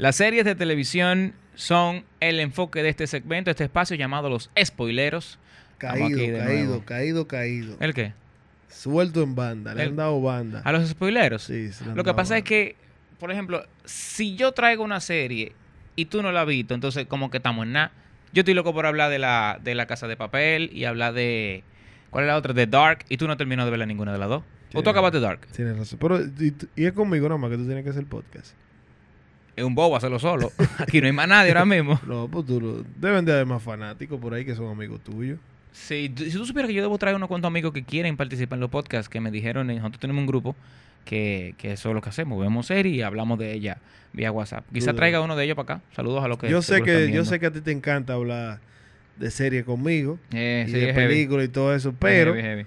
Las series de televisión son el enfoque de este segmento, este espacio llamado los spoileros. Caído, caído, nuevo. caído, caído. ¿El qué? Suelto en banda, le El- han dado banda. ¿A los spoileros? Sí, se le han Lo que dado pasa es que, por ejemplo, si yo traigo una serie y tú no la has visto, entonces como que estamos en nada. Yo estoy loco por hablar de la, de la Casa de Papel y hablar de... ¿Cuál es la otra? De Dark. Y tú no terminas de verla ninguna de las dos. ¿O tú acabaste Dark? Tienes razón. Pero, y, y es conmigo nada más que tú tienes que hacer podcast. Es un bobo hacerlo solo. Aquí no hay más nadie ahora mismo. No, pues tú lo- deben de haber más fanáticos por ahí que son amigos tuyos. Sí, si tú supieras que yo debo traer unos cuantos amigos que quieren participar en los podcasts, que me dijeron, eh, nosotros tenemos un grupo que, que eso es lo que hacemos, vemos series y hablamos de ella vía WhatsApp. Quizá traiga uno de ellos para acá. Saludos a los que yo sé que yo sé que a ti te encanta hablar de serie conmigo Eh, y sí, de películas y todo eso, pero Heavy, heavy.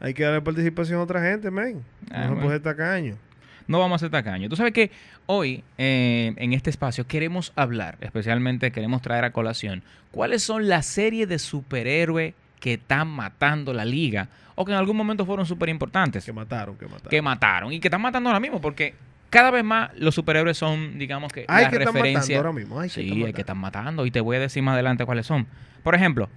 hay que darle participación a otra gente, men. Ah, no se puede tacaño. No vamos a ser tacaños. Tú sabes que hoy, eh, en este espacio, queremos hablar, especialmente queremos traer a colación, cuáles son las series de superhéroes que están matando la liga o que en algún momento fueron súper importantes. Que mataron, que mataron. que mataron y que están matando ahora mismo porque cada vez más los superhéroes son, digamos que, Hay la que estar matando referencia. ahora mismo. Hay que sí, estar hay matando. que estar matando y te voy a decir más adelante cuáles son. Por ejemplo,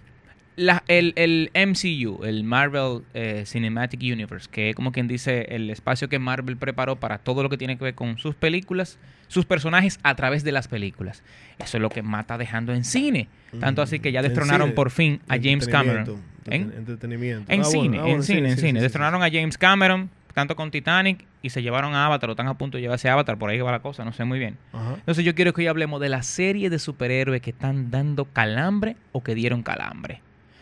la- el, el MCU, el Marvel eh, Cinematic Universe, que es como quien dice el espacio que Marvel preparó para todo lo que tiene que ver con sus películas, sus personajes a través de las películas. Eso es lo que está dejando en cine. Tanto así que ya destronaron cine, por fin a James Cameron. ¿En? entreten- Entretenimiento. En Ah, bueno, cine, ah, bueno, en sí, cine, en sí, cine. Destronaron a James Cameron, tanto con Titanic, y se llevaron a Avatar, o están a punto de llevarse a Avatar, por ahí va la cosa, no sé muy bien. Ajá. Entonces yo quiero que hoy hablemos de la serie de superhéroes que están dando calambre o que dieron calambre.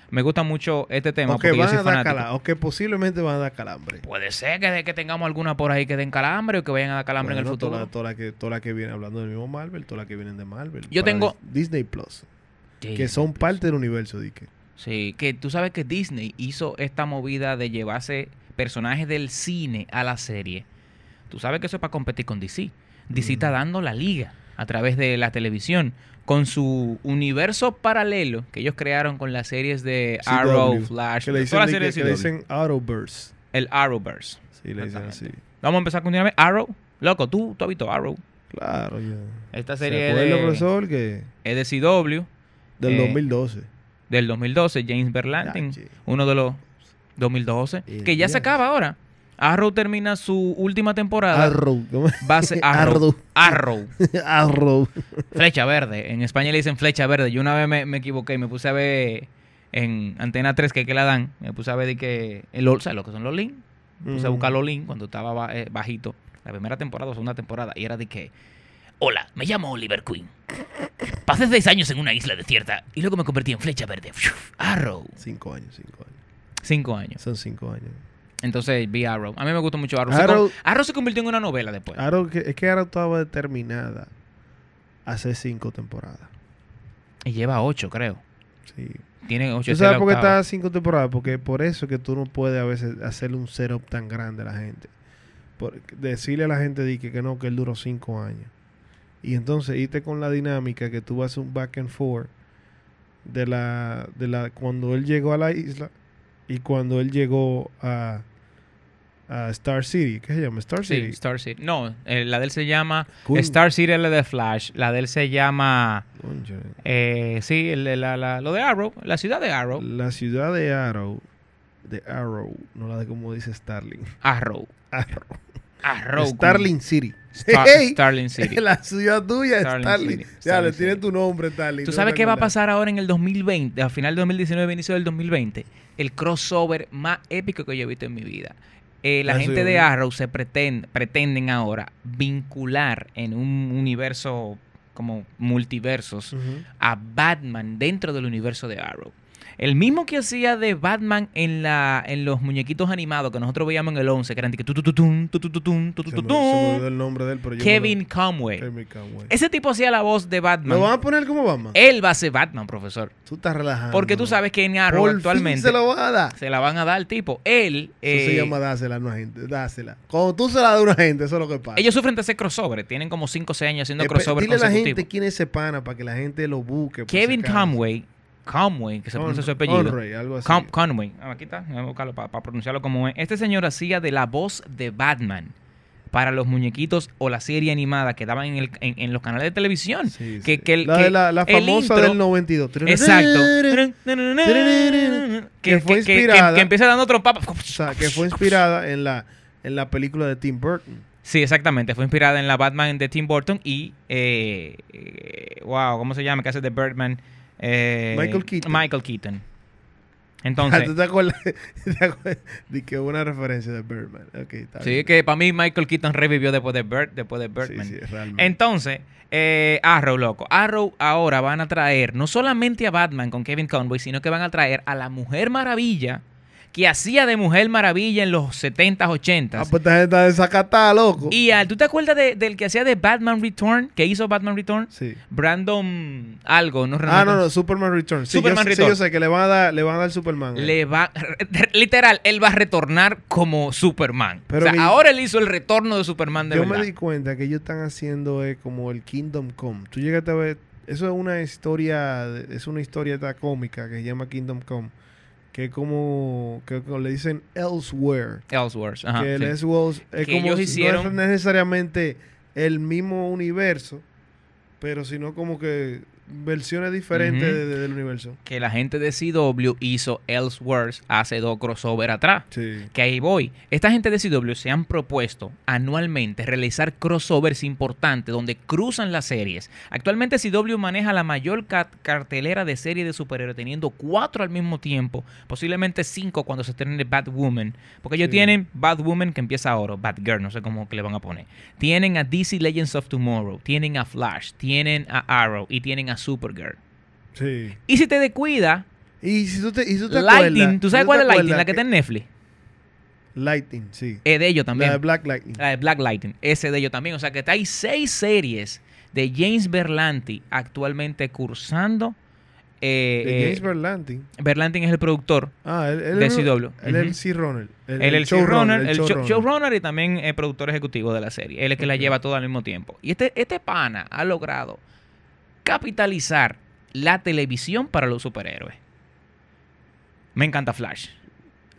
Me gusta mucho este tema O que porque yo van soy a dar. O que posiblemente van a dar calambre. Puede ser que, que tengamos alguna por ahí que den calambre o que vayan a dar calambre en el futuro. Toda, toda la que, toda la que viene hablando del mismo Marvel, toda la que vienen de Marvel. Yo tengo- Dis- Disney Plus. Sí, que son parte del universo, Dique. Sí, que tú sabes que Disney hizo esta movida de llevarse personajes del cine a la serie. Tú sabes que eso es para competir con DC. DC está Ujú. dando la liga a través de la televisión con su universo paralelo que ellos crearon con las series de CW, Arrow, Flash, Que le dicen, todas las series que le dicen Arrowverse. el Arrowverse. Sí, le dicen así. Vamos a empezar continuamente. Arrow, loco, tú, tú has visto Arrow. Claro, ya. Esta ¿Se serie es de, profesor, que es de CW del Eh, 2012. del 2012, James Berlanti, Ya, che. uno de los 2012, El que ya se acaba ahora. Arrow termina su última temporada. Arrow. ¿cómo? Ser Arrow. Arrow. Arrow. Flecha verde. En España le dicen flecha verde. Yo una vez me, me equivoqué y me puse a ver en Antena 3 que, que la dan. Me puse a ver de que el, ¿sabes lo que son los links? Me puse a Ujú. buscar los links cuando estaba ba- eh, bajito. La primera temporada o segunda temporada. Y era de que, hola, me llamo Oliver Queen. Pasé seis años en una isla desierta y luego me convertí en flecha verde. Arrow. Cinco años, cinco años. Cinco años. Son cinco años. Entonces vi Arrow. A mí me gustó mucho Arrow. Se Arrow- se convirtió en una novela después. Arrow, es que Arrow estaba determinada a hacer cinco temporadas. Y lleva ocho, creo. Sí. Tiene ocho. ¿Tú sabes por qué está cinco temporadas? Porque por eso que tú no puedes a veces hacerle un setup tan grande a la gente. Por, decirle a la gente que, que no, que él duró cinco años. Y entonces irte con la dinámica que tú vas a un back and forth de la, de la cuando él llegó a la isla y cuando él llegó a, a Star City. ¿Qué se llama? Star Sí, City. Star City. No, eh, la de él se llama. Star City, es la de Flash. La de él se llama. Eh, sí, el de la, la- lo de Arrow. La ciudad de Arrow. La ciudad de Arrow, de Arrow, no la de como dice Starling. Arrow. Arrow. Arrow. Starling City. Star- Hey, Starling City. La ciudad tuya es Starling Starling. City, Ya, Starling le tiene tu nombre, Starling. ¿Tú ¿no sabes qué va a pasar ahora en el 2020? A final de 2019, inicio del 2020. El crossover más épico que yo he visto en mi vida. Eh, la gente de. Arrow se pretende, pretenden ahora vincular en un universo como multiversos a Batman dentro del universo de Arrow. El mismo que hacía de Batman en la en los muñequitos animados que nosotros veíamos en el 11, que eran que el nombre de él, pero yo me Kevin Conway. Kevin Conway. Ese tipo hacía la voz de Batman. ¿Lo van a poner como Batman? Él va a ser Batman, profesor. Tú estás relajando. Porque tú sabes que en Arrow Por fin actualmente se lo van a dar. se la van a dar al tipo. Él, Eso se eh, llama dásela a una gente. Dásela. Cuando tú se la das a una gente, eso es lo que pasa. ellos sufren de ese crossover. Tienen como 5 o 6 años haciendo crossover Dile a la gente quién es ese pana para que la gente lo busque. por Kevin. Conway, Conway, que se pronuncia su apellido. Conray, algo así. Con- Conway. Ah, aquí está. Voy a buscarlo para pronunciarlo como es. Este señor hacía de la voz de Batman para los muñequitos o la serie animada que daban en, el- en- en los canales de televisión. Sí, que, sí. que el- la, que de la, la famosa intro- del 92. Exacto. Que fue inspirada- que empieza dando trompa. O sea, que fue inspirada en la, en la película de Tim Burton. Sí, exactamente. Fue inspirada en la Batman de Tim Burton y. eh, eh, wow, ¿cómo se llama? Que hace de Birdman. Eh, Michael Keaton. Michael Keaton. Ah, Entonces. ¿Tú te acuerdas? De que hubo una referencia de Birdman. Ok, está sí, bien. que para mí Michael Keaton revivió después de, Bird, después de Sí, Birdman. sí, realmente. Entonces, eh, Arrow, loco. Arrow ahora van a traer no solamente a Batman con Kevin Conway, sino que van a traer a la Mujer Maravilla, que hacía de Mujer Maravilla en los 70s, 80s. Ah, pues esta gente está desacatada, loco. Y ah, ¿tú te acuerdas de- del que hacía de Batman Return? Que hizo Batman Return? Sí. Brandon algo, no Ah, no, no, Superman Returns. Sí, Superman yo, Returns. Sí, yo sé que le van a dar, le van a dar Superman. eh. Le va, literal, él va a retornar como Superman. Pero o sea, ahora él hizo el retorno de Superman de Yo verdad. me di cuenta que ellos están haciendo eh, como el Kingdom Come. Tú llegaste a ver, eso es una historia, es una historieta cómica que se llama Kingdom Come, que como, que, le dicen Elsewhere. Ellsworth, ajá, que el sí. Elseworlds es Que como, ellos no es necesariamente el mismo universo, pero sino como que versiones diferentes Ujú. de- de- del universo. que la gente de CW hizo Ellsworth hace dos crossover atrás. Sí. Que ahí voy. Esta gente de CW se han propuesto anualmente realizar crossovers importantes donde cruzan las series. Actualmente CW maneja la mayor ca- cartelera de series de superhéroes, teniendo cuatro al mismo tiempo, posiblemente cinco cuando se estrene Batwoman. Porque ellos Sí. tienen Batwoman que empieza ahora, Batgirl, no sé cómo que le van a poner. Tienen a DC Legends of Tomorrow, tienen a Flash, tienen a Arrow y tienen a Supergirl. Sí. Y si te descuida, Y si tú te, y tú te acuerdas- ¿tú sabes cuál es acuerdas La que está en Netflix. Lighting, sí. Es de ellos también. La de Black Lightning. La de Black Lightning, ese de ellos también. O sea que hay seis series de James Berlanti actualmente cursando. Eh, de eh, James Berlanti. Berlanti es el productor. Ah, él, él de CW. Él es el Ujú. showrunner. Él es el showrunner, el show- showrunner. showrunner y también el productor ejecutivo de la serie. Él es el que la lleva todo al mismo tiempo. Y este, este pana ha logrado capitalizar la televisión para los superhéroes. Me encanta Flash.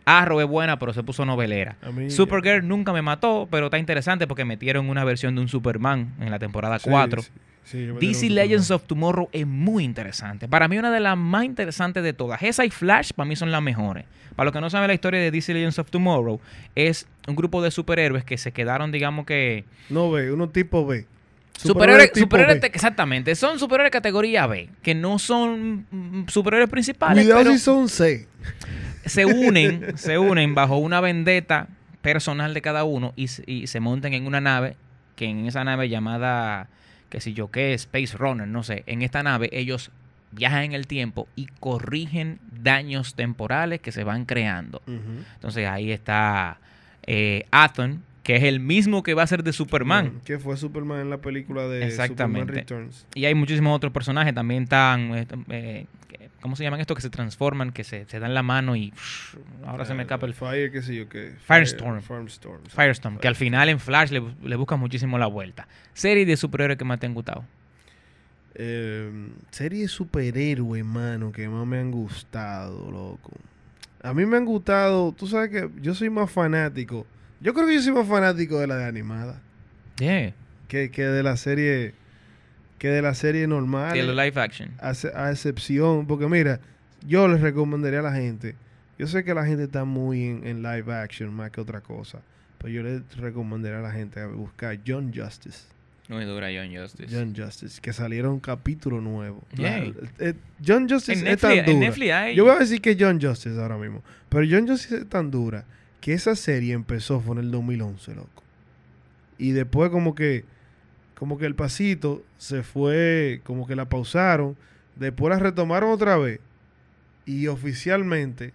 Arrow es buena, pero se puso novelera. Mí- Supergirl nunca me mató, pero está interesante porque metieron una versión de un Superman en la temporada Sí, 4. sí, sí, yo me DC Legends Superman. of Tomorrow es muy interesante. Para mí una de las más interesantes de todas. Esa y Flash para mí son las mejores. Para los que no saben la historia de DC Legends of Tomorrow, es un grupo de superhéroes que se quedaron, digamos que... No B, uno tipo Tipo B. te- exactamente, son superhéroes categoría B, que no son mm, superhéroes principales, Cuidado pero si son C. se unen, se unen bajo una vendetta personal de cada uno y, se- y se montan en una nave, que en esa nave llamada, que si yo qué, Space Runner, no sé, en esta nave ellos viajan en el tiempo y corrigen daños temporales que se van creando. Entonces ahí está eh, Athon, que es el mismo que va a ser de Superman. Que fue Superman en la película de Exactamente. Superman Returns. Y hay muchísimos otros personajes. También están, eh, eh, ¿cómo se llaman estos? Que se transforman, que se, se dan la mano y ahora se me escapa el Fire, qué sé yo qué. Firestorm. Firestorm. Firestorm, que al final en Flash le, le busca muchísimo la vuelta. Serie de superhéroes que más te han gustado. Eh, serie de superhéroe, mano, que más me han gustado, loco. A mí me han gustado, tú sabes que yo soy más fanático. Yo creo que yo soy más fanático de la de animada Yeah. que, que de la serie que de la serie normal. De los live action. a, ce- a excepción, porque mira, yo les recomendaría a la gente, yo sé que la gente está muy en, en live action más que otra cosa, pero yo les recomendaría a la gente a buscar John Justice. Muy dura John Justice. John Justice, que salieron un capítulo nuevo. La- eh, John Justice en es tan Netflix, en dura. Netflix hay... Yo voy a decir que John Justice ahora mismo, pero John Justice es tan dura que esa serie empezó fue en el 2011, loco. Y después como que como que el pasito se fue, como que la pausaron, después la retomaron otra vez y oficialmente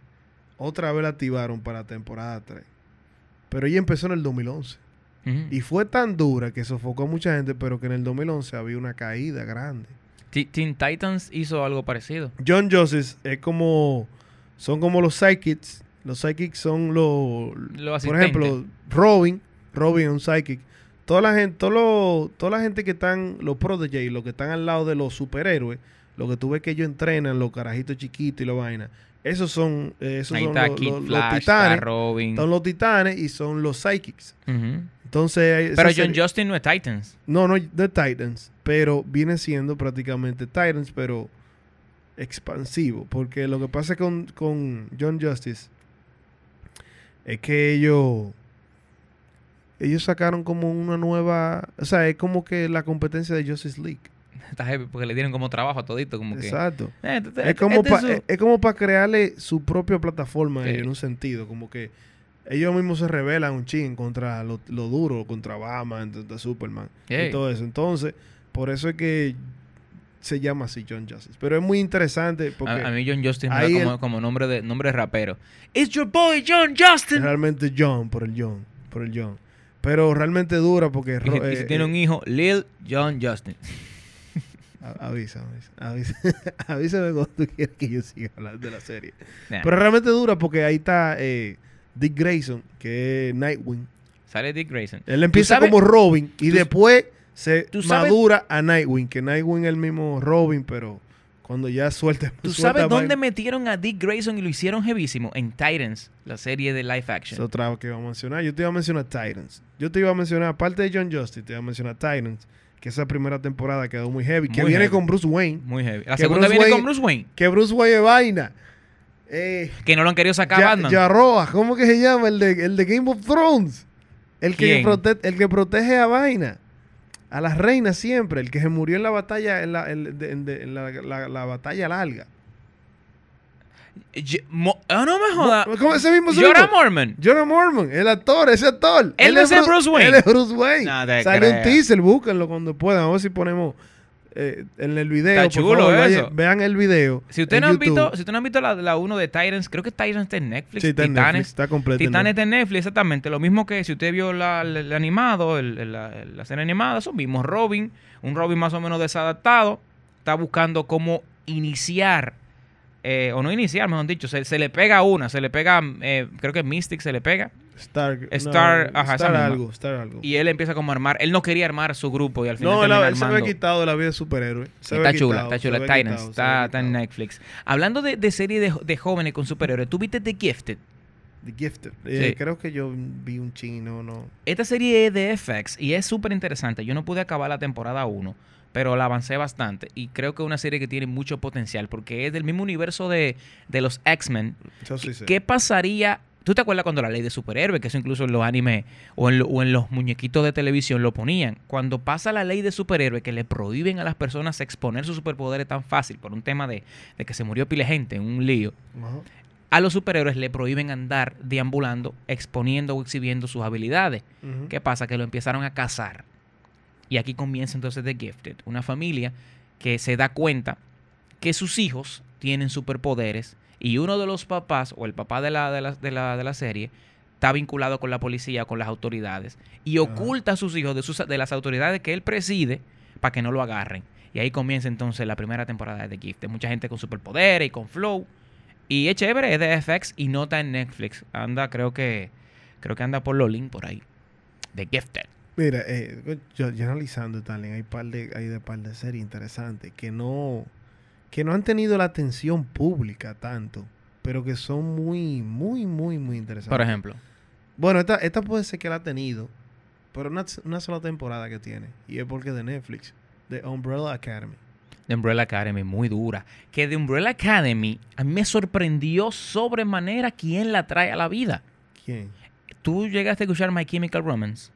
otra vez la activaron para la temporada 3. Pero ella empezó en el 2011. Ujú. Y fue tan dura que sofocó a mucha gente, pero que en el 2011 había una caída grande. Ti- Teen Titans hizo algo parecido. John Justice es como. Son como los psychics. Los psychics son los. Los por ejemplo, Robin. Robin es un psychic. Toda la gente, todo lo- toda la gente que están, los prodigy, los que están al lado de los superhéroes, lo que tú ves que ellos entrenan, los carajitos chiquitos y la vaina, Esos son, eh, esos son los, Kid los- los Flash, está titanes. Robin. Son los titanes y son los psychics. Entonces, Pero John serie- Justin no es Titans. No, no, de Titans, pero viene siendo prácticamente Titans, pero expansivo. Porque lo que pasa con, con John Justice es que ellos, ellos sacaron como una nueva, o sea, es como que la competencia de Justice League. Está heavy porque le dieron como trabajo a todito. Como que, Exacto. Eh, este- este- Es como, este es, para crearle su propia plataforma Sí. en un sentido, como que ellos mismos se rebelan un ching contra lo, lo duro, contra Batman, contra Superman y todo eso. Entonces, por eso es que se llama así John Justice. Pero es muy interesante porque a, a mí John Justin me da como, el- como nombre de nombre de rapero. It's your boy John Justin. realmente John, por el John, por el John. Pero realmente dura porque... Y ro- y si eh, tiene eh, un hijo, Lil John Justin. a- Avisa, avisa, avisa. Avísame cuando tú quieras que yo siga hablando de la serie. Nah. Pero realmente dura porque ahí está eh, Dick Grayson, que es Nightwing. Sale Dick Grayson. Él empieza como Robin y después se madura a Nightwing, que Nightwing es el mismo Robin, pero cuando ya suelta. ¿Tú suelta sabes dónde metieron a Dick Grayson y lo hicieron jevísimo? En Titans, la serie de live action. Es otra que iba a mencionar. Yo te iba a mencionar Titans. Yo te iba a mencionar, aparte de John Justice, te iba a mencionar Titans, que esa primera temporada quedó muy heavy, que viene con Bruce Wayne, Muy heavy. La segunda Bruce viene Wayne- con Bruce Wayne. que Bruce Wayne es vaina. Eh, Que no lo han querido sacar Ya- Batman. Yarroa, ¿cómo que se llama? El de, el de Game of Thrones. El que, ¿Quién? prote- el que protege a Vaina. A las reinas siempre. El que se murió en la batalla, en la, en- de- en de- en la- la- la batalla larga. Mo- Ah, no me jodas. ¿Cómo ese mismo? Jorah mismo? Mormon. Jorah Mormon, el actor, ese actor. Él es el Bruce Wayne. Él es Bruce Wayne. No Sale un teaser, búsquenlo cuando puedan. A ver si ponemos eh, en el video. Está por chulo favor, eso. vayan- vean el video. Si ustedes no han YouTube. visto, si ustedes no han visto la, la uno de Titans, creo que Titans está en Netflix. Sí, está en Titanes. Netflix, está completo. Titanes está en Netflix, exactamente. Lo mismo que si usted vio la, el animado, el- la, la serie animada, eso mismo. Robin, un Robin más o menos desadaptado, está buscando cómo iniciar, eh, o no iniciar, mejor dicho, se, se le pega una, se le pega, eh, creo que Mystic se le pega, Star, no, Star- ajá, Star algo, Star algo. y él empieza como a armar. Él no quería armar su grupo y al final No, él, él se había quitado de la vida de superhéroe. Se Está chula, quitado, está chula. Titans, quitado, está, en. Netflix. Hablando de, de serie de, de jóvenes con superhéroes, ¿tú viste The Gifted? The Gifted. Eh, Sí. Creo que yo vi un chino, no. Esta serie es de FX y es súper interesante. Yo no pude acabar la temporada 1, pero la avancé bastante. Y creo que es una serie que tiene mucho potencial porque es del mismo universo de, de los X-Men. Sé. ¿Qué pasaría? ¿Tú te acuerdas cuando la ley de superhéroes, que eso incluso en los animes o en, lo- o en los muñequitos de televisión lo ponían? Cuando pasa la ley de superhéroes que le prohíben a las personas exponer sus superpoderes tan fácil por un tema de, de que se murió pile gente en un lío, a los superhéroes le prohíben andar deambulando, exponiendo o exhibiendo sus habilidades. ¿Qué pasa? Que lo empezaron a cazar. Y aquí comienza entonces The Gifted, una familia que se da cuenta que sus hijos tienen superpoderes y uno de los papás, o el papá de la, de la, de la, de la serie, está vinculado con la policía, con las autoridades, y oculta a sus hijos de, sus, de las autoridades que él preside para que no lo agarren. Y ahí comienza entonces la primera temporada de The Gifted. Mucha gente con superpoderes y con flow. Y es chévere, es de FX y no está en Netflix. Anda, creo que creo que anda por los links por ahí. The Gifted. Mira, eh, yo, yo analizando también, hay par de, hay de par de series interesantes que no, que no han tenido la atención pública tanto, pero que son muy, muy, muy, muy interesantes. Por ejemplo. Bueno, esta, esta puede ser que la ha tenido, pero una, una sola temporada que tiene, y es porque es de Netflix, de Umbrella Academy. The Umbrella Academy, muy dura. Que The Umbrella Academy a mí me sorprendió sobremanera quién la trae a la vida. ¿Quién? Tú llegaste a escuchar My Chemical Romance.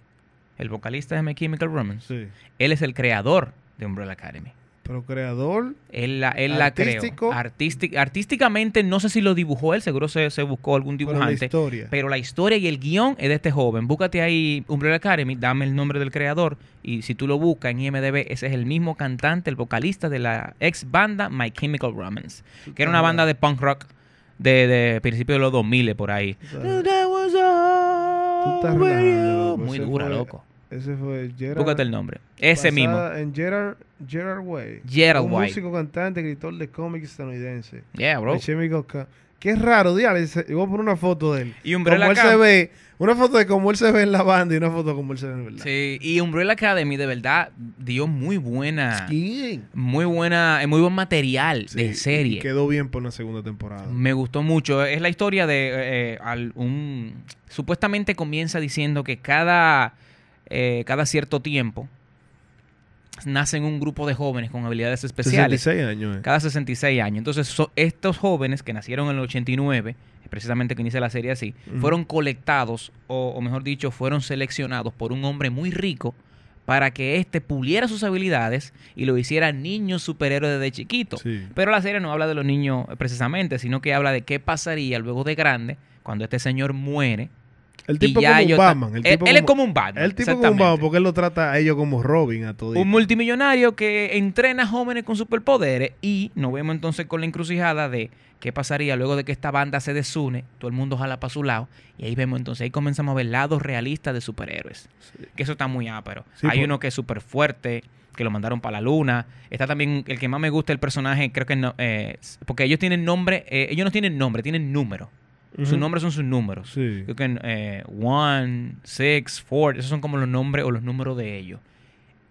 El vocalista de My Chemical Romance. Sí. Él es el creador de Umbrella Academy. Pero creador, Él la, él la creó. Artísticamente, no sé si lo dibujó él, seguro se, se buscó algún pero la dibujante. historia. Pero la historia y el guion es de este joven. Búscate ahí Umbrella Academy, dame el nombre del creador. Y si tú lo buscas en IMDB, ese es el mismo cantante, el vocalista de la ex banda My Chemical Romance. Que era una banda de punk rock de, de principios de los 2000 por ahí. Muy dura, loco. Ese fue Gerard. Búscate el nombre. Ese mismo. En Gerard, Gerard Way. Gerald un White. músico, cantante, escritor de cómics estadounidense. Yeah, bro. Qué raro, diablo. ese- Voy a poner una foto de él. Y Umbrella Como él se Academy. ve. Una foto de cómo él se ve en la banda y una foto de cómo él se ve en verdad. Sí, y Umbrella Academy de verdad dio muy buena, ¿Quién? muy buena, eh, muy buen material Sí, de serie. quedó bien por una segunda temporada. Me gustó mucho. Es la historia de eh, al- un supuestamente comienza diciendo que cada eh, cada cierto tiempo nacen un grupo de jóvenes con habilidades especiales. 66 años, eh. Cada 66 años. Entonces, so- estos jóvenes que nacieron en el 89, precisamente que inicia la serie así, fueron colectados, o, o mejor dicho, fueron seleccionados por un hombre muy rico para que éste puliera sus habilidades y lo hiciera niño superhéroe desde chiquito. Sí. Pero la serie no habla de los niños precisamente, sino que habla de qué pasaría luego de grande cuando este señor muere. El y tipo ya como un Batman. El él, tipo él es como un Batman. El tipo como un. Batman porque él lo trata a ellos como Robin a todos. Un multimillonario que entrena jóvenes con superpoderes y nos vemos entonces con la encrucijada de qué pasaría luego de que esta banda se desune, todo el mundo jala para su lado y ahí vemos entonces, ahí comenzamos a ver lados realistas de superhéroes. Que eso está muy ápero. Sí, Hay por- uno que es súper fuerte, que lo mandaron para la luna. Está también el que más me gusta el personaje, creo que no, eh, porque ellos tienen nombre, eh, ellos no tienen nombre, tienen número. Sus nombres son sus números. Sí. Creo que eh, one, six, four, esos son como los nombres o los números de ellos.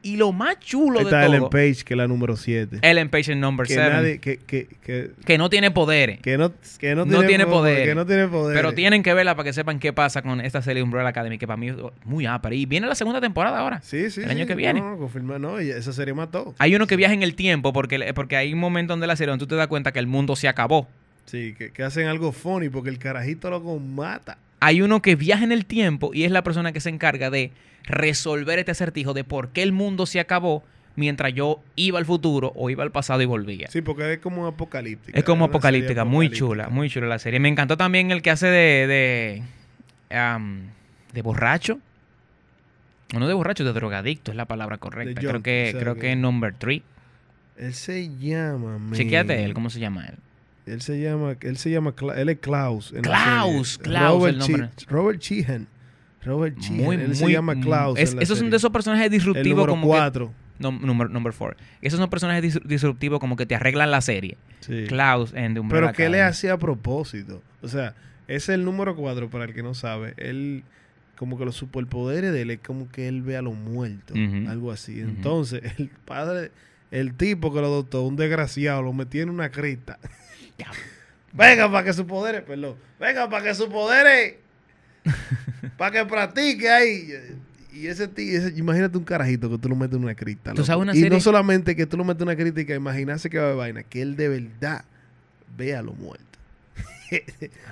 Y lo más chulo Ahí de está todo, Ellen Page, que es la número 7. Ellen Page es number Que, 7, nadie, que, que, que, que no tiene poderes. que no, que no, No tiene poder. Que no tiene poder. Pero tienen que verla para que sepan qué pasa con esta serie Umbrella Academy, que para mí es muy ápera. Y viene la segunda temporada ahora. Sí, sí. el año sí. que viene. No, no, confirma, no. esa serie mató. Hay uno que viaja en el tiempo porque, porque hay un momento donde la serie donde tú te das cuenta que el mundo se acabó. Sí, que, que hacen algo funny porque el carajito loco mata. Hay uno que viaja en el tiempo y es la persona que se encarga de resolver este acertijo de por qué el mundo se acabó mientras yo iba al futuro o iba al pasado y volvía. Sí, porque es como apocalíptica. Es como apocalíptica, muy chula, muy chula la serie. Me encantó también el que hace de de, de borracho. O no de borracho, de drogadicto es la palabra correcta. creo que o sea, creo que- que es number three. Él se llama. man. Chequéate él, ¿cómo se llama él? Él se llama, él se llama, él es Klaus. en Klaus. Klaus, Robert, el nombre. Robert Sheehan. Robert Sheehan. Muy, él se muy- llama Klaus. es- esos son de esos personajes El disruptivos número como que 4. no, number, number four. Esos son personajes dis- disruptivos como que te arreglan la serie. Sí. Klaus en The Umbrella Pero que él le hacía a propósito. O sea, ese es el número 4 para el que no sabe. Él, como que los superpoderes de él es como que él ve a los muertos. Algo así. Entonces, el padre, el tipo que lo adoptó, un desgraciado, lo metió en una crista. Venga, para que su poderes, perdón. Venga, para que su poderes. para que practique ahí. Y ese tío, ese- imagínate un carajito que tú lo metes en una cripta. ¿Tú loco. sabes una y serie? no solamente que tú lo metes en una que imaginarse que va a haber vaina, que él de verdad vea a los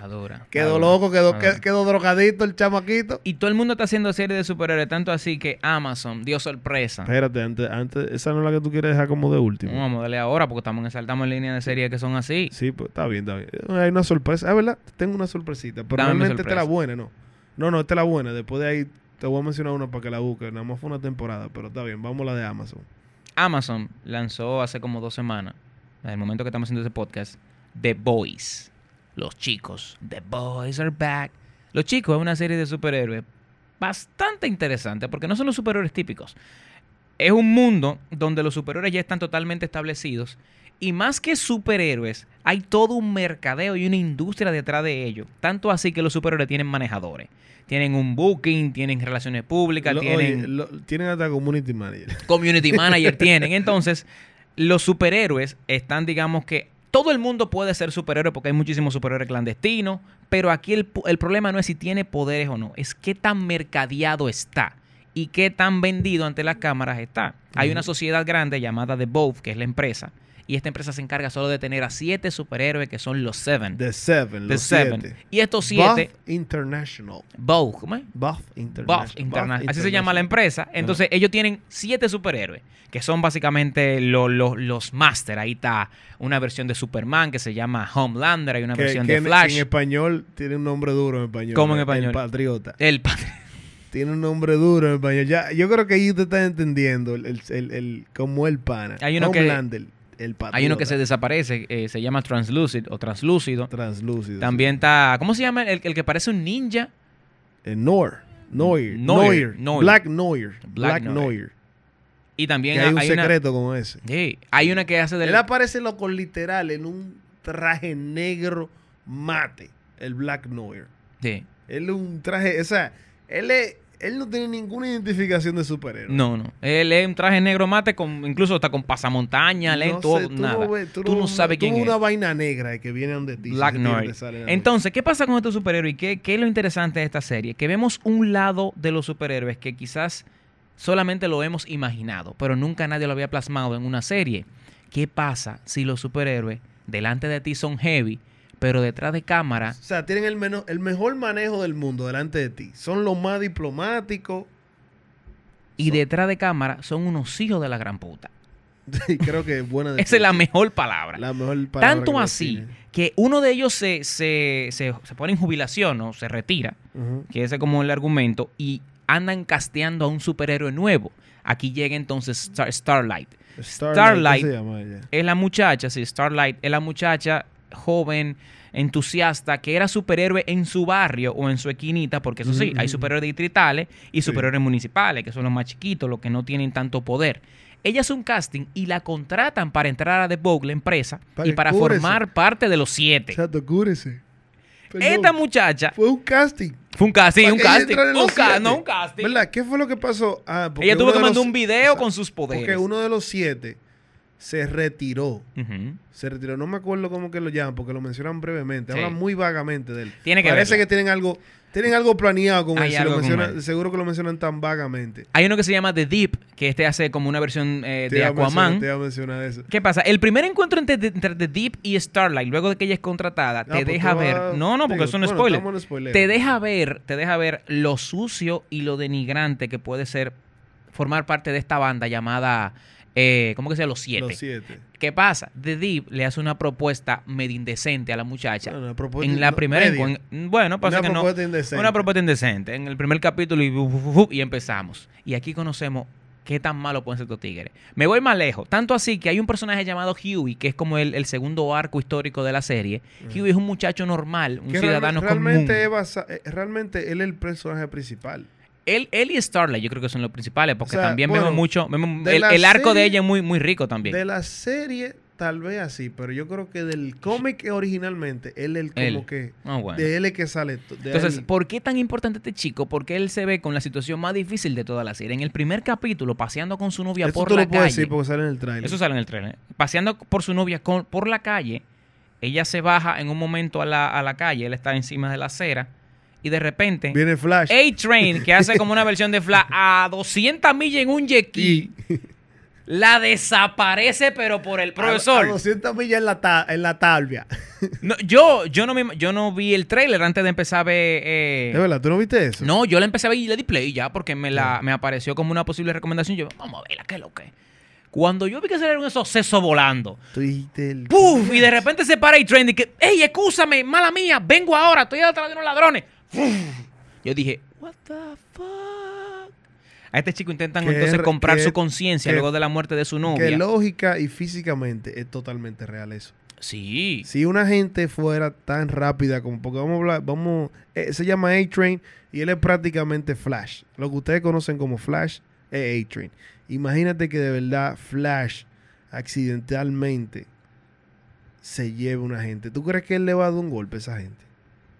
Adora. Quedó adora, loco, quedó, adora. quedó, drogadito el chamaquito. Y todo el mundo está haciendo series de superhéroes, tanto así que Amazon dio sorpresa. Espérate, antes, antes, esa no es la que tú quieres dejar como de último. Vamos a darle ahora porque estamos en, saltamos en línea de series que son así. Sí, pues está bien, está bien. Hay una sorpresa. Ah, ¿verdad? Tengo una sorpresita. Pero Dame realmente esta es la buena, ¿no? No, no, esta es la buena. Después de ahí te voy a mencionar una para que la busques. Nada más fue una temporada, pero está bien. Vamos a la de Amazon. Amazon lanzó hace como dos semanas, en el momento que estamos haciendo ese podcast, The Boys. Los chicos. The Boys are back. Los chicos es una serie de superhéroes bastante interesante porque no son los superhéroes típicos. Es un mundo donde los superhéroes ya están totalmente establecidos y más que superhéroes, hay todo un mercadeo y una industria detrás de ellos. Tanto así que los superhéroes tienen manejadores. Tienen un booking, tienen relaciones públicas, Lo- tienen oye, lo- tienen hasta community manager. community manager tienen. Entonces, los superhéroes están, digamos que todo el mundo puede ser superhéroe porque hay muchísimos superhéroes clandestinos, pero aquí el, problema no es si tiene poderes o no, es qué tan mercadeado está y qué tan vendido ante las cámaras está. Hay una sociedad grande llamada The Both, que es la empresa, y esta empresa se encarga solo de tener a siete superhéroes que son los Seven. The Seven, The los Seven. siete. Y estos siete, Buff International. Both, ¿cómo es? Buff International. Buff. Así se llama la empresa. Entonces, ellos tienen siete superhéroes, que son básicamente lo- lo- los Master. Ahí está una versión de Superman que se llama Homelander. Hay una Que, versión que de en, Flash. en español tiene un nombre duro en español. ¿Cómo en El español? Patriota. El padre. Tiene un nombre duro en español. Ya, yo creo que ahí usted está entendiendo el, el, el, el- como el pana. Hay uno que- Homelander, el. Hay uno que se desaparece, eh, se llama Translucid o Translúcido. Translúcido. También está, ¿cómo se llama? El, el que parece un ninja. El Noir. Noir. Noir, Noir. Black Noir. Black Black, Noir. Noir. Y también Que hay un hay una, secreto como ese. Sí, hay una que hace del... Él aparece loco literal en un traje negro mate, el Black Noir. Sí. Él es un traje, o sea, él es, él no tiene ninguna identificación de superhéroe. No, no. Él es un traje negro mate, con, incluso hasta con pasamontaña, No lento, sé, tú nada. No ves- tú, no sabes tú quién es. una vaina negra que viene donde ti. Black la Entonces, ¿qué pasa con estos superhéroes? ¿Y qué, qué es lo interesante de esta serie? Que vemos un lado de los superhéroes que quizás solamente lo hemos imaginado, pero nunca nadie lo había plasmado en una serie. ¿Qué pasa si los superhéroes delante de ti son heavy, pero detrás de cámara O sea, tienen el, meno- el mejor manejo del mundo delante de ti. Son los más diplomáticos. y detrás de cámara son unos hijos de la gran puta? Y creo que es buena Esa es la mejor palabra. La mejor palabra Tanto así que uno de ellos se, se, se- se pone en jubilación o se retira, que ese es como el argumento, y andan casteando a un superhéroe nuevo. Aquí llega entonces Star- Starlight. Starlight. ¿qué se llama ella? Es la muchacha, sí, Starlight, es la muchacha joven, entusiasta, que era superhéroe en su barrio o en su esquinita, porque eso sí, hay superhéroes distritales y Sí. superhéroes municipales, que son los más chiquitos, los que no tienen tanto poder. Ella hace un casting y la contratan para entrar a The Vogue, la empresa, Para y para formar parte de los siete. Chato, cúrese. Perdón. Esta muchacha Fue un casting. fue un casting, un casting, un ca- no un casting. ¿Verdad? ¿Qué fue lo que pasó? Ah, Ella tuvo que mandar los- un video Exacto. con sus poderes. Porque uno de los siete se retiró. Se retiró. No me acuerdo cómo que lo llaman, porque lo mencionan brevemente. Sí. Hablan muy vagamente de él. Tiene que Parece que tienen algo, tienen algo planeado con Hay él. si con seguro que lo mencionan tan vagamente. Hay uno que se llama The Deep, que este hace como una versión eh, de Aquaman. Te a mencionar eso. ¿Qué pasa? El primer encuentro entre, entre The Deep y Starlight, luego de que ella es contratada, Ah, te pues deja ver. No, no, porque digo, eso no es bueno, spoiler. spoiler. Te deja ver, te deja ver lo sucio y lo denigrante que puede ser formar parte de esta banda llamada. Eh, ¿Cómo que se llama? Los Siete. Los siete. ¿Qué pasa? The Deep le hace una propuesta medio indecente a la muchacha. No, no, propuesta- en la no, primera encuen- Bueno, pasa Una que no. propuesta indecente. Una propuesta indecente. En el primer capítulo y, uf, uf, uf, y empezamos. Y aquí conocemos qué tan malo pueden ser estos tigres. Me voy más lejos. Tanto así que hay un personaje llamado Huey, que es como el, el segundo arco histórico de la serie. Huey es un muchacho normal, un Que ciudadano realme- realmente, común. es eh, realmente él es el personaje principal. Él, él y Starlight yo creo que son los principales, porque O sea, también bueno, vemos mucho... vemos- el, arco de ella es muy, muy rico también. De la serie, tal vez así, pero yo creo que del cómic originalmente, él es el como Él. que. Ah, bueno. De él es que sale. Entonces, ¿por qué tan importante este chico? Porque él se ve con la situación más difícil de toda la serie. En el primer capítulo, paseando con su novia Eso por tú la lo calle. decir porque sale en el trailer. Eso sale en el trailer. Paseando por su novia con- por la calle, ella se baja en un momento a la, a la calle, él está encima de la acera, y de repente, Viene Flash. A-Train, que hace como una versión de Flash, a 200 millas en un ski, la desaparece, pero por el A- profesor. A, 200 millas en la, ta- en la tabla. No, yo, yo, no me- yo no vi el trailer antes de empezar a ver... eh, ¿De verdad? ¿Tú no viste eso? no, yo la empecé a ver y le di play ya porque me, la, me apareció como una posible recomendación. Yo, vamos a verla, ¿qué es lo que? Cuando yo vi que salieron esos sesos volando, el- ¡puf! Y de repente se para y que, ¡ey, excúsame, mala mía! Vengo ahora, estoy detrás de unos ladrones. Yo dije, ¿what the fuck? A este chico intentan Que entonces es- comprar que- su conciencia que- luego de la muerte de su Que novia. lógica y físicamente es totalmente real eso. Sí. Si una gente fuera tan rápida como, porque vamos a hablar, vamos, eh, se llama A-Train y él es prácticamente Flash. Lo que ustedes conocen como Flash es A-Train. Imagínate que de verdad Flash accidentalmente se lleve una gente. ¿Tú crees que él le va a dar un golpe a esa gente?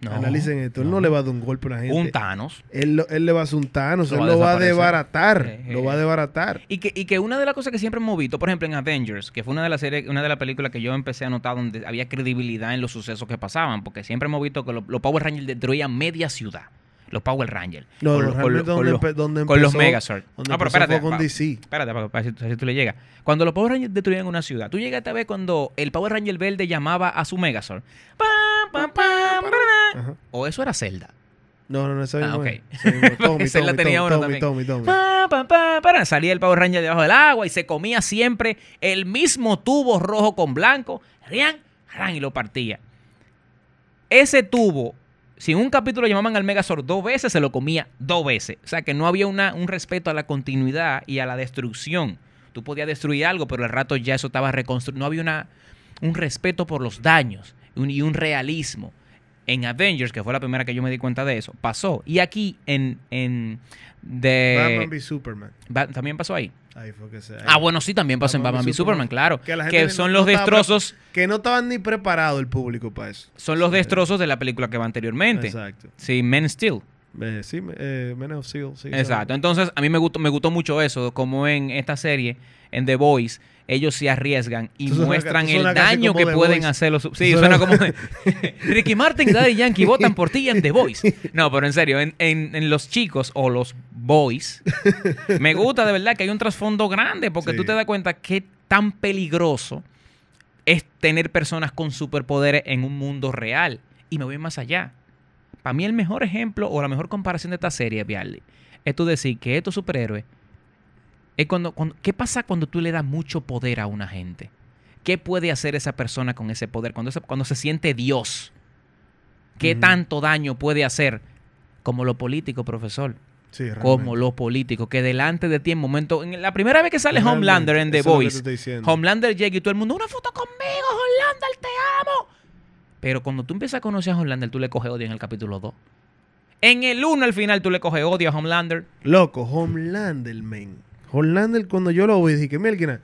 No, Analicen esto. Él no no. le va a dar un golpe a una gente. Un Thanos. Él, lo- él le va a hacer un Thanos, Lo él va lo va a desbaratar. Eh, Lo eh. va a desbaratar. Y que, y que una de las cosas que siempre hemos visto, por ejemplo, en Avengers, que fue una de las series, una de las películas que yo empecé a notar donde había credibilidad en los sucesos que pasaban, porque siempre hemos visto que lo- los Power Rangers destruían media ciudad. Los Power Rangers. No, Con no, lo- con realmente lo- con donde, los- empe- donde con los empezó- Megazord. donde Ah, pero empezó espérate, con pa- DC. Espérate, para, para, si, si tú le llegas. Cuando los Power Rangers destruían una ciudad, tú llegaste a ver cuando el Power Ranger verde llamaba a su Megazord. Pa, pa, pa, pa, Ajá. O eso era Zelda. No, no, no, ese Ah, mismo ok. Tommy, Esa Tommy, tenía Tommy, uno también. Tommy, Tommy. Pa, pa, pa, para. Salía el Power Ranger debajo del agua y se comía siempre el mismo tubo rojo con blanco. Rian, ran, y lo partía. Ese tubo, si en un capítulo llamaban al Megazord dos veces, se lo comía dos veces. O sea que no había una, un respeto a la continuidad y a la destrucción. Tú podías destruir algo, pero al rato ya eso estaba reconstruido. No había una, un respeto por los daños un- y un realismo. En Avengers, que fue la primera que yo me di cuenta de eso, pasó. Y aquí en, en de Batman v Superman. También pasó ahí. Ahí fue que se. ahí- Ah, bueno, sí, también pasa en Batman Batman v Superman, claro. Que la Que, son no los destrozos, Que no estaban ni preparados el público para eso. son los destrozos de la película que va anteriormente. Exacto. Sí, Men Steel. Eh, sí, eh, Man of Steel, sí, Exacto. Entonces, a mí me gustó, me gustó mucho eso, como en esta serie, en The Voice, ellos se arriesgan y suena- muestran el daño que The pueden Voice. hacer los... Sí, suena suena- como... Ricky Martin y Daddy Yankee votan por ti en The Voice. No, pero en serio, en, en- en los chicos o los boys, me gusta de verdad que hay un trasfondo grande porque Sí. tú te das cuenta qué tan peligroso es tener personas con superpoderes en un mundo real. Y me voy más allá. Para mí el mejor ejemplo o la mejor comparación de esta serie, Bialy, es tú decir que estos superhéroes es cuando, cuando- ¿qué pasa cuando tú le das mucho poder a una gente? ¿Qué puede hacer esa persona con ese poder? Cuando, ese- cuando se siente Dios, ¿qué tanto daño puede hacer? Como lo político, profesor. Sí. Como lo político, que delante de ti en momento, en la primera vez que sale Realmente, Homelander en The Voice. Homelander llega y todo el mundo, una foto conmigo, Homelander, te amo. Pero cuando tú empiezas a conocer a Homelander, tú le coges odio en el capítulo 2. En el 1 al final tú le coges odio a Homelander. Loco, Homelander, man. Homelander, cuando yo lo vi, dije, mira,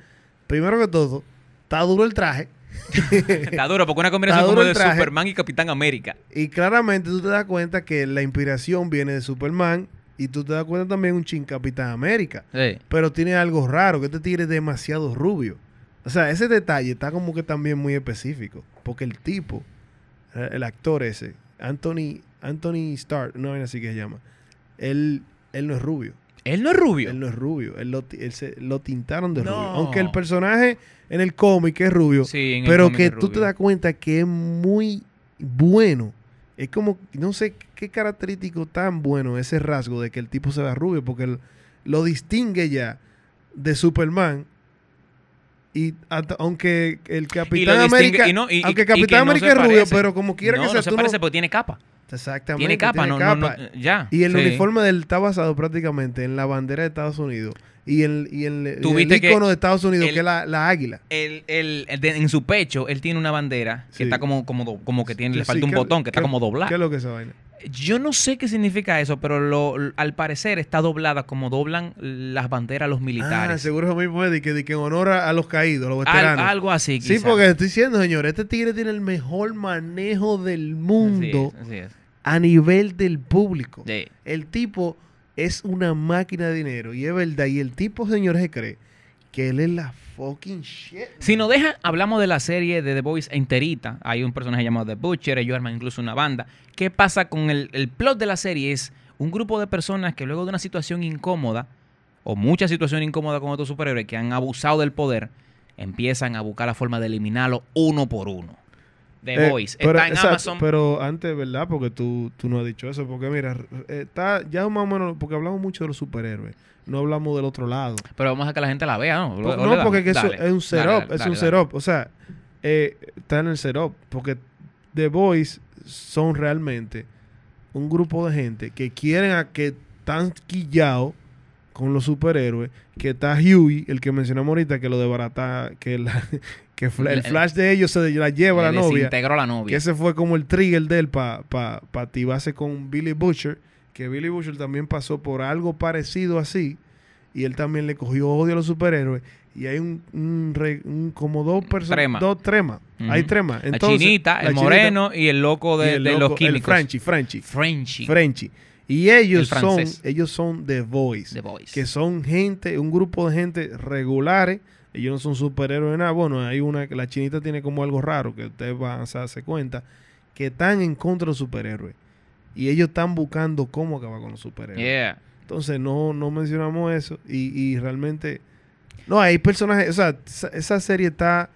primero que todo, está duro el traje. Está duro, porque una combinación como de traje. Superman y Capitán América. Y claramente tú te das cuenta que la inspiración viene de Superman. Y tú te das cuenta también un chin Capitán América. Sí. Pero tiene algo raro, que este tigre es demasiado rubio. O sea, ese detalle está como que también muy específico. Porque el tipo, el actor ese, Anthony, Anthony Starr, no es así que se llama. Él, él no es rubio. Él no es rubio. Él no es rubio. Él lo, él se- lo tintaron de No. rubio. Aunque el personaje en el cómic es rubio. Sí, en el pero cómic que es tú te das cuenta que es muy bueno. Es como, no sé qué característico tan bueno ese rasgo de que el tipo se vea rubio, porque lo distingue ya de Superman. Y hasta- aunque el Capitán América, y no- y- aunque Capitán América se es rubio, parece. pero como quiera no, que sea, no se tú parece porque tiene capa. exactamente, Tiene capa, no, no, capa. no, ya. Y el Sí. uniforme de él está basado prácticamente en la bandera de Estados Unidos y el, y el, el icono de Estados Unidos, el- que es la, la águila. El, el- de- en su pecho, él tiene una bandera que Sí. está como, como, como que tiene, le falta un ¿qué- botón, que está qué- como ¿Qué doblada. es lo que esa vaina? Yo no sé qué significa eso, pero lo, al parecer está doblada como doblan las banderas los Ah, militares. seguro es lo mismo de que, de que en honor a, los caídos, los Al- veteranos. algo así. sí, quizá. porque estoy diciendo, señor, este tigre tiene el mejor manejo del mundo Así es, así es. a nivel del público. Sí. El tipo es una máquina de dinero y es verdad. Y el tipo, señor, se cree que él es la Si nos deja, hablamos de la serie de The Boys enterita. Hay un personaje llamado The Butcher, ellos arman incluso una banda. ¿Qué pasa con el, el plot de la serie? Es un grupo de personas que luego de una situación incómoda, o mucha situación incómoda con otros superhéroes que han abusado del poder, empiezan a buscar la forma de eliminarlo uno por uno. The Eh, Boys pero, está en exacto, Amazon. Pero antes, ¿verdad? Porque tú, tú no has dicho eso. Porque mira, eh, está ya más o menos, porque hablamos mucho de los superhéroes. No hablamos del otro lado. pero vamos a que la gente la vea, ¿no? No, porque que eso es un setup, es un setup. O sea, eh, está en el setup. Porque The Boys son realmente un grupo de gente que quieren a que están quillados con los superhéroes. Que está Huey, el que mencionamos ahorita, que lo desbarata, que, la, que fla- el El- flash de ellos se la lleva a la novia. desintegró a la novia. Que ese fue como el trigger de él para pa, pa activarse con Billy Butcher. Que Billy Butcher también pasó por algo parecido así. Y él también le cogió odio a los superhéroes. Y hay un, un re- un- como dos personas. Dos tremas. Hay tremas. la Entonces, chinita, la el chinita moreno y el loco de, el de loco- los químicos. El Frenchy, Frenchy. Frenchy. Frenchy. Y ellos El son, ellos son The Voice. The. Que son gente, un grupo de gente regulares. Ellos no son superhéroes nada. Bueno, hay una que la chinita tiene como algo raro que ustedes van a darse cuenta. Que están en contra de los superhéroes. Y ellos están buscando cómo acabar con los superhéroes. Yeah. Entonces no, no mencionamos eso. Y, y realmente. No, hay personajes. O sea, esa, esa serie está.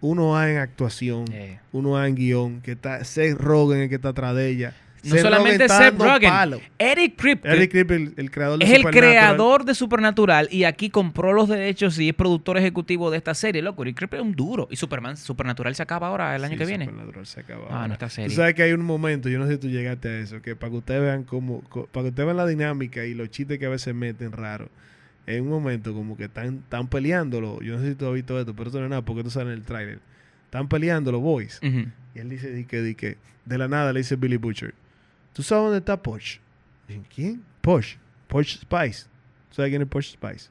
Uno A en actuación. Yeah. Uno A en guion. Que está Seth Rogen, el que está atrás de ella. No Seth solamente Rogen Seth Rogen. palo. Eric Kripke Eric Kripke, el, el creador de es el creador de Supernatural y aquí compró los derechos y es productor ejecutivo de esta serie. Loco, Eric Kripke es un duro. Y Superman, Supernatural se acaba ahora, el año Sí, que viene. Supernatural se acaba Ah, ahora. nuestra Tú serie. sabes que hay un momento, yo no sé si tú llegaste a eso, que para que ustedes vean cómo, para que ustedes vean la dinámica y los chistes que a veces meten raros. En un momento como que están, están peleándolo. Yo no sé si tú has visto esto, pero eso no es nada porque tú sale en el tráiler. Están peleando los boys. Y él dice, di que, di que, de la nada le dice Billy Butcher, ¿tú sabes dónde está Porsche? Dicen, ¿quién? Porsche. Porsche Spice. ¿Sabes quién es Porsche Spice?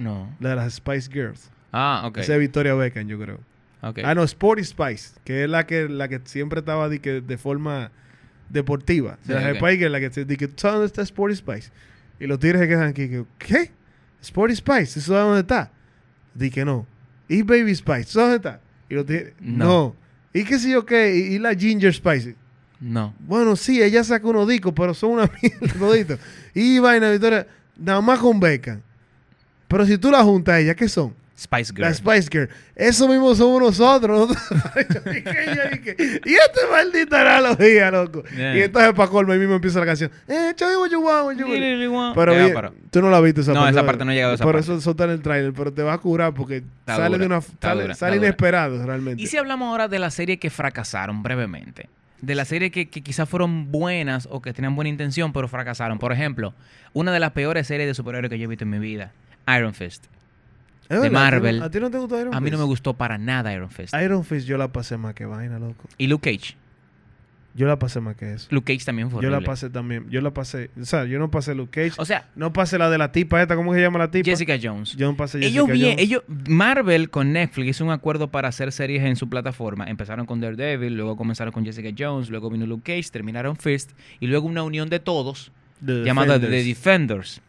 No. La de las Spice Girls. Ah, ok. Esa es Victoria Beckham, yo creo. Ah, no, Sporty Spice, que es la que, la que siempre estaba de, que, de forma deportiva. Sí, de las ok. Spice Girls, la que se di que, ¿sabes dónde está Sporty Spice? Y los tigres se quedan aquí, que, ¿qué? Sporty Spice, ¿eso sabes dónde está? Di que no. ¿Y Baby Spice, ¿sabes dónde está? Y los tigres, No. no. ¿Y qué sé yo qué? ¿Y, y la Ginger Spice? No. Bueno, sí, ella saca unos discos, pero son una mierda. Y vaina, Victoria, nada más con Beckham. Pero si tú la juntas a ella, ¿qué son? Spice Girl. La Spice Girl. Eso mismo somos nosotros. y esta maldita analogía, loco. Yeah. Y entonces para colmo, ahí mismo empieza la canción. Eh, chavi, what you want, what you want. Really want- Pero, tú no la viste esa No, parte. esa parte no he llegado a esa Por parte. eso eso está en el trailer, pero te va a curar porque Está sale dura, de una sale, dura, sale inesperado realmente. ¿Y si hablamos ahora de las series que fracasaron brevemente? De las series que, que quizás fueron buenas o que tenían buena intención, pero fracasaron. Por ejemplo, una de las peores series de superhéroes que yo he visto en mi vida, Iron Fist. Es de verdad, ¿a ti no- Marvel. ¿A ti no te gustó Iron A mí no Fist? me gustó para nada Iron Fist. Iron Fist yo la pasé más que vaina, loco. Y Luke Cage. Yo la pasé más que eso. Luke Cage también fue Yo la pasé también. Yo la pasé. O sea, yo no pasé Luke Cage. O sea, no pasé la de la tipa esta. ¿Cómo se llama la tipa? Jessica Jones. Yo no pasé Jessica ellos, bien, Jones. ellos, Marvel con Netflix hizo un acuerdo para hacer series en su plataforma. Empezaron con Daredevil, luego comenzaron con Jessica Jones, luego vino Luke Cage, terminaron Fist y luego una unión de todos The llamada The. Defenders.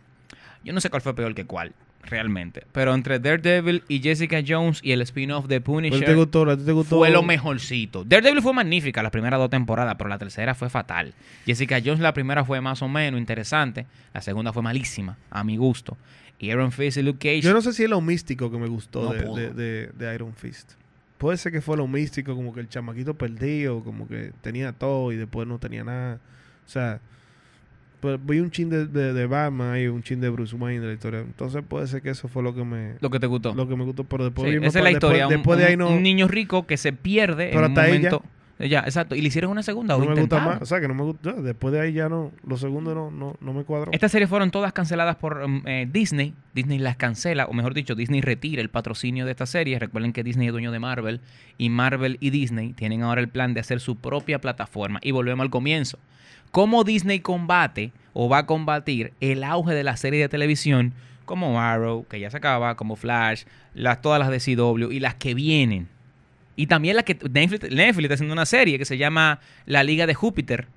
Yo no sé cuál fue peor que cuál, realmente. Pero entre Daredevil y Jessica Jones y el spin-off de ¿Cuál te Punisher gustó? ¿A ti te gustó? fue lo mejorcito. Daredevil fue magnífica las primeras dos temporadas, pero la tercera fue fatal. Jessica Jones la primera fue más o menos interesante, la segunda fue malísima, a mi gusto. Y Iron Fist y Luke Cage... Yo no sé si es lo místico que me gustó No de, pudo. de- de- de Iron Fist. Puede ser que fue lo místico, como que el chamaquito perdido, como que tenía todo y después no tenía nada. O sea, pues vi un chin de, de, de Batman y un chin de Bruce Wayne de la historia. Entonces puede ser que eso fue lo que me, Lo que te gustó. lo que me gustó. Pero después Sí, esa es la historia. Después, un- después de ahí un- no, un niño rico que se pierde Pero en un hasta ya. momento. Ya, exacto. Y le hicieron una segunda. no o me gusta más. O sea, que no me gusta. Después de ahí ya no. Los segundos no, no, no me cuadró. Estas series fueron todas canceladas por um, eh, Disney. Disney las cancela, o mejor dicho, Disney retira el patrocinio de estas series. Recuerden que Disney es dueño de Marvel y Marvel y Disney tienen ahora el plan de hacer su propia plataforma. Y volvemos al comienzo. ¿Cómo Disney combate o va a combatir el auge de la serie de televisión como Arrow, que ya se acaba, como Flash, las, todas las de CW y las que vienen? Y también la que Netflix, Netflix está haciendo una serie que se llama La Liga de Júpiter,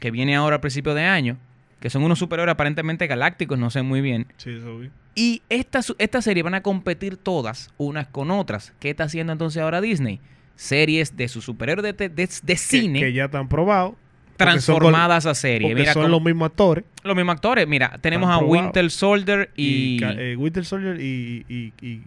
que viene ahora a principio de año, que son unos superhéroes aparentemente galácticos, no sé muy bien. Sí, eso vi. Y esta, su- esta serie van a competir todas unas con otras. ¿Qué está haciendo entonces ahora Disney? Series de sus superhéroes de, de- de Que, cine que ya están probados. Porque son transformadas a serie. Mira, son los mismos actores. los mismos actores. Mira, tenemos a. Winter Soldier y, Y, eh, Winter Soldier y, y, y,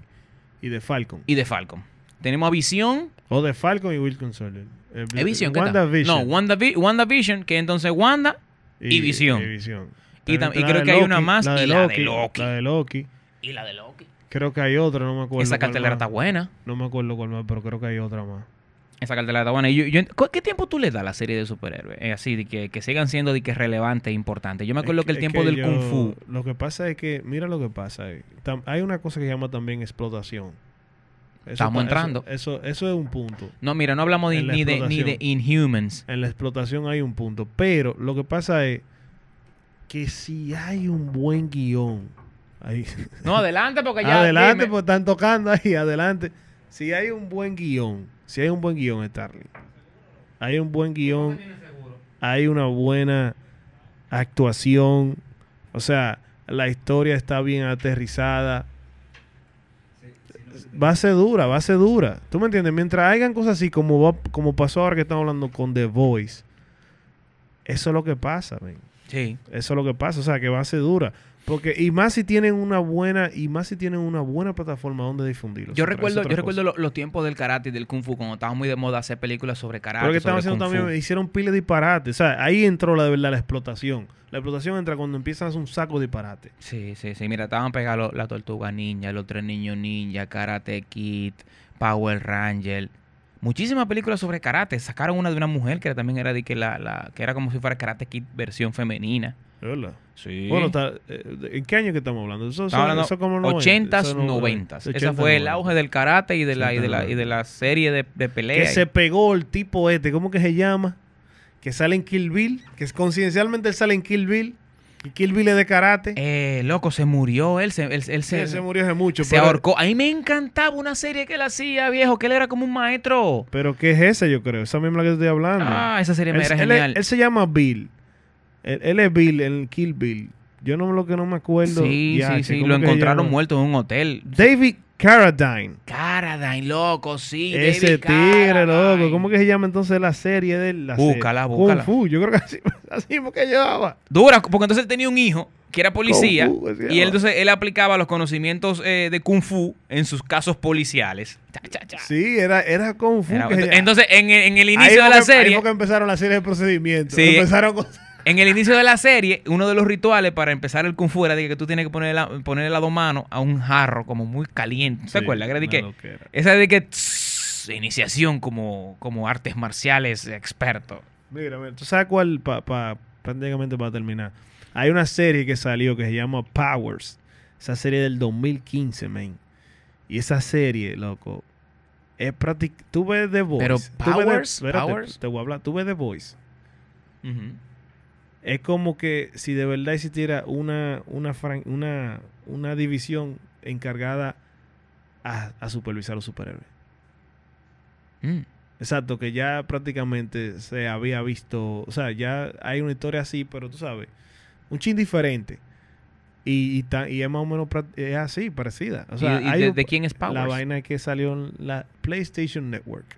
y The Falcon. y de Falcon. Tenemos a Visión. O The Falcon y Winter Soldier. Eh, ¿Es Visión? ¿qué tal? WandaVision. No, WandaVi- WandaVision, que entonces Wanda y Visión. Y, Visión. Y creo que hay una más, y la de Loki. La de Loki. y la de Loki. Creo que hay otra, no me acuerdo. Esa cartelera está buena. No me acuerdo cuál más, pero creo que hay otra más. Esa cartelera buena. Y yo- yo- ¿cu- ¿Qué tiempo tú le das a la serie de superhéroes? Eh, así, de que, que sigan siendo de que relevantes e importantes. Yo me acuerdo Es que el es tiempo del yo- Kung Fu. Lo que pasa es que, mira lo que pasa. eh, tam- hay una cosa que se llama también explotación. Eso Estamos está- entrando. Eso, eso, eso es un punto. No, mira, no hablamos de- ni, de, ni de. Inhumans. En la explotación hay un punto. Pero lo que pasa es que si hay un buen guion. ahí- No, adelante, porque ya. adelante, pues están tocando ahí, adelante. Si hay un buen guion, si hay un buen guion, Starling. Hay un buen guion, hay una buena actuación. O sea, la historia está bien aterrizada. Va a ser dura, va a ser dura. ¿Tú me entiendes? Mientras hayan cosas así como, va- como pasó ahora que estamos hablando con The Voice, eso es lo que pasa, men. Sí. Eso es lo que pasa, o sea, que va a ser dura. Porque, y más si tienen una buena, y más si tienen una buena plataforma donde difundirlo. Yo recuerdo, yo recuerdo lo- los tiempos del karate y del kung fu, cuando estaba muy de moda hacer películas sobre karate. Pero que estaban haciendo fu. también, hicieron pile de disparate. O sea, ahí entró la de verdad la explotación. La explotación entra cuando empiezan a hacer un saco de disparate. Sí, sí, sí. Mira, estaban pegados la tortuga ninja, los tres niños ninja, Karate Kid, Power Ranger. Muchísimas películas sobre karate. Sacaron una de una mujer que también era de que la, la que era como si fuera Karate Kid versión femenina. ¿Es ¿Verdad? Sí. Bueno, está- eh, ¿en qué año que estamos hablando? Eso, como 90, 80s, eso no- 90s. 80s, Ese fue el 90s. auge del karate y de la, y de la, 80s, y de la serie de, de Que peleas. se pegó el tipo este, ¿cómo que se llama? Que sale en Kill Bill, que es coincidencialmente sale en Kill Bill. ¿Y Kill Bill es de karate? Eh, loco, se murió él. Se, él, se, él se murió hace mucho. se pero, ahorcó. A mí me encantaba una serie que él hacía, viejo, que él era como un maestro. Pero ¿qué es esa, yo creo? Esa misma la que estoy hablando. Ah, esa serie me era genial. él se llama Bill. Él, es Bill, el Kill Bill. Yo no lo que no me acuerdo. sí, ya, sí, sí. ¿cómo Lo encontraron muerto en un hotel. David Carradine. Caradine, loco, sí. Ese David tigre, loco. ¿Cómo que se llama entonces la serie de? La Búscala, serie? búscala. Kung Fu. Yo creo que así, así que llevaba. Dura, porque entonces él tenía un hijo que era policía Fu, y él, entonces él aplicaba los conocimientos eh, de Kung Fu en sus casos policiales. Cha, cha, cha. Sí, era, era Kung Fu. Era- entonces, en, el- en el Ahí inicio de la que- Ahí serie, fue que empezaron la serie de procedimientos. Sí. Empezaron con... en el inicio de la serie, uno de los rituales para empezar el Kung Fu era de que tú tienes que ponerle, la- ponerle las dos manos a un jarro como muy caliente. ¿Se Sí, acuerda? Que era de una que, loquera. esa de que tss, iniciación como, como artes marciales experto. Mira, mira, ¿tú sabes cuál? Pa, pa- prácticamente para terminar. Hay una serie que salió que se llama Powers. Esa serie del 2015, man. Y esa serie, loco, es prácticamente... Tú ves The Voice. Pero Tú ves The- Powers, espérate, Powers. Te voy a hablar. Tú ves The Voice. Ujú. Es como que si de verdad existiera una, una, una, una división encargada a, a supervisar a los superhéroes. Mm. Exacto, que ya prácticamente se había visto, o sea, ya hay una historia así, pero tú sabes, un chin diferente. Y, y, ta- y es más o menos es así, parecida. O sea, ¿Y- y hay de, un- de quién es Powers? la vaina que salió en la PlayStation Network.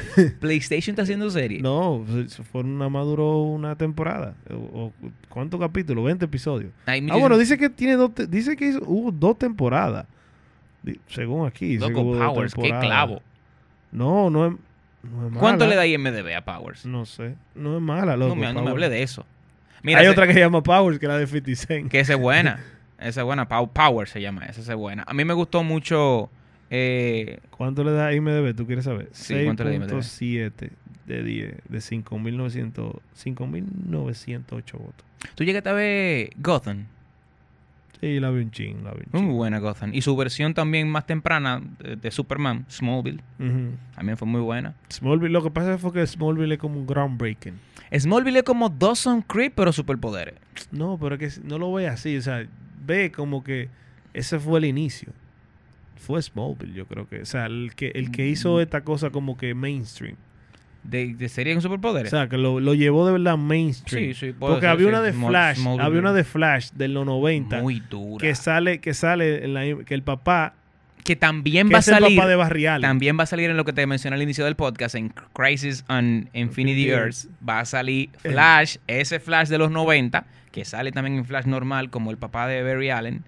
PlayStation está haciendo serie. No, se- fueron nada más duró una temporada. O, o- ¿Cuántos capítulos? 20 episodios. Ah, bueno, dice que tiene dos, te- dice que hubo dos temporadas. Según aquí. Loco, Powers, qué clavo. No, no es, no es ¿Cuánto mala. le da IMDB a Powers? No sé. No es mala, loco. no, me, no me hable de eso. Mira, Hay ese- otra que se llama Powers, que es la de 50 Cent. que esa es buena. Esa es buena. Pow- Power se llama esa es buena. A mí me gustó mucho. Eh, ¿Cuánto le da IMDB? ¿Tú quieres saber? Sí, ¿cuánto le da IMDb? 6.7 de 10, de 5.900 5.908 votos. Tú llegaste a ver Gotham. Sí, la vi un ching, la vi un Muy ching. buena Gotham. Y su versión también más temprana de, de Superman, Smallville, también fue muy buena. Smallville, lo que pasa fue que Smallville es como un groundbreaking. Smallville es como Dawson Creek, pero superpoderes. No, pero es que no lo ve así. O sea, ve como que ese fue el inicio. Fue Smallville, yo creo que. O sea, el que, el que hizo Mm. esta cosa como que mainstream. De, de serie con O superpoderes. sea, que lo, lo llevó de verdad mainstream. Sí, sí, Porque había sí. una de Flash, Smallville. había una de Flash de los 90 muy dura. que sale, que sale en la, que el papá, que también que va a salir. papá de. También va a salir en lo que te mencioné al inicio del podcast, en Crisis on Infinity Earths. Va a salir Flash, ese Flash de los 90, que sale también en Flash normal, como el papá de Barry Allen.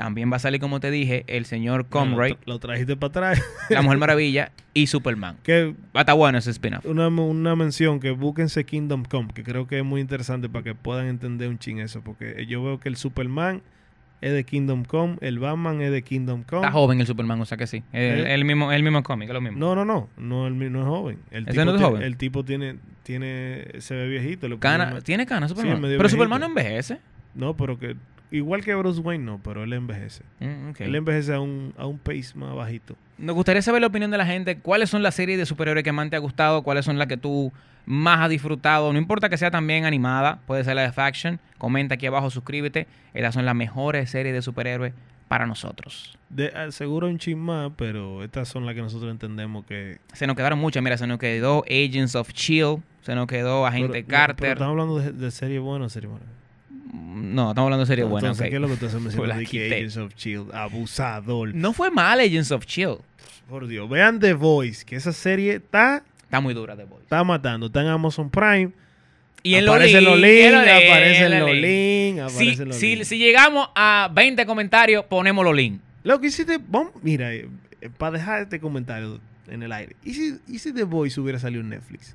También va a salir, como te dije, el señor Conroy, Lo, lo trajiste para atrás. la Mujer Maravilla y Superman. que Va a estar bueno ese spin-off. una, una mención que búsquense Kingdom Come, que creo que es muy interesante para que puedan entender un ching eso, porque yo veo que el Superman es de Kingdom Come, el Batman es de Kingdom Come. Está joven el Superman, o sea que sí. El, ¿Eh? el mismo, el mismo cómic, es lo mismo. No, no, no, no, el, no es joven. El ¿Ese tipo, no es joven? el tipo tiene, tiene, se ve viejito. Cana- ¿Tiene canas Superman? pero viejito. Superman no envejece. No, pero que igual que Bruce Wayne no, pero él envejece. Mm. Él envejece a un, a un pace más bajito. Nos gustaría saber la opinión de la gente. ¿Cuáles son las series de superhéroes que más te ha gustado? ¿Cuáles son las que tú más has disfrutado? No importa que sea también animada, puede ser la de Faction. Comenta aquí abajo, suscríbete. Estas son las mejores series de superhéroes para nosotros. De, ah, seguro un chin más, pero estas son las que nosotros entendemos que... Se nos quedaron muchas. Mira, se nos quedó Agents of Chill. Se nos quedó Agente pero- no, Carter. pero estamos hablando de, de serie buena o serie mala. No, estamos hablando de serie buena. Entonces. ¿qué es lo que tú Pues mencionando? de que. Agents of Shield, abusador. No fue mal Agents of Chill. Por Dios, vean The Voice, que esa serie está, Está muy dura The Boys. está matando. Está en Amazon Prime. Y en aparecen los los links, links, en los links, aparecen en los los links, Si, aparecen los si- si llegamos a 20 comentarios, ponemos los links. Lo que hiciste, vamos, mira, para dejar este comentario en el aire. ¿Y si, ¿Y si The Voice hubiera salido en Netflix?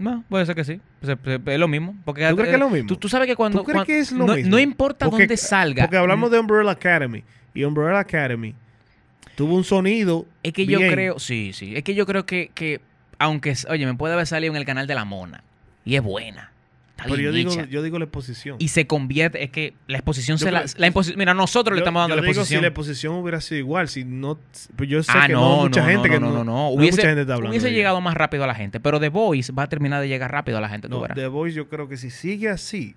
No, puede ser que sí. Pues, eh, es lo mismo. Porque, ¿Tú crees que es lo mismo? Tú, tú sabes que cuando. ¿Tú crees cuan- que es lo no, mismo? no importa Porque- dónde salga. Porque hablamos de Umbrella Academy. Y Umbrella Academy tuvo un sonido. Es que yo creo. Sí, sí. Es que yo creo que. que aunque. Oye, me puede haber salido en el canal de la Mona. Y es buena. Está Pero bien yo digo, hecha. yo digo la exposición. Y se convierte, es que la exposición Yo se la, creo- la imposi- Mira, nosotros le estamos dando yo la digo exposición. si la exposición hubiera sido igual, si no, pues yo sé ah, que no, no, mucha no, gente no, que no, no, no, Hubiese, mucha gente está hablando. hubiese llegado más rápido a la gente. Pero The Voice va a terminar de llegar rápido a la gente, tú verás. The Voice yo creo que si sigue así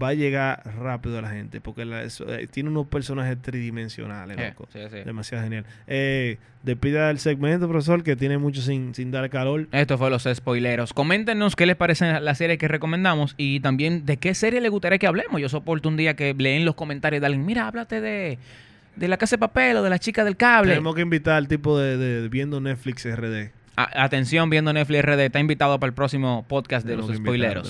va a llegar rápido a la gente porque la- eso, eh, tiene unos personajes tridimensionales, Eh, loco. sí, sí. Demasiado genial. Eh, despida el segmento, profesor, que tiene mucho sin, sin dar calor. Esto fue los spoileros. Coméntenos qué les parece la serie que recomendamos y también de qué serie les gustaría que hablemos. Yo soporto un día que leen los comentarios de alguien, mira, háblate de, de la casa de papel o de la chica del cable. Tenemos que invitar al tipo de, de- viendo Netflix RD. A- atención, viendo Netflix RD, está invitado para el próximo podcast de Tenemos los spoileros.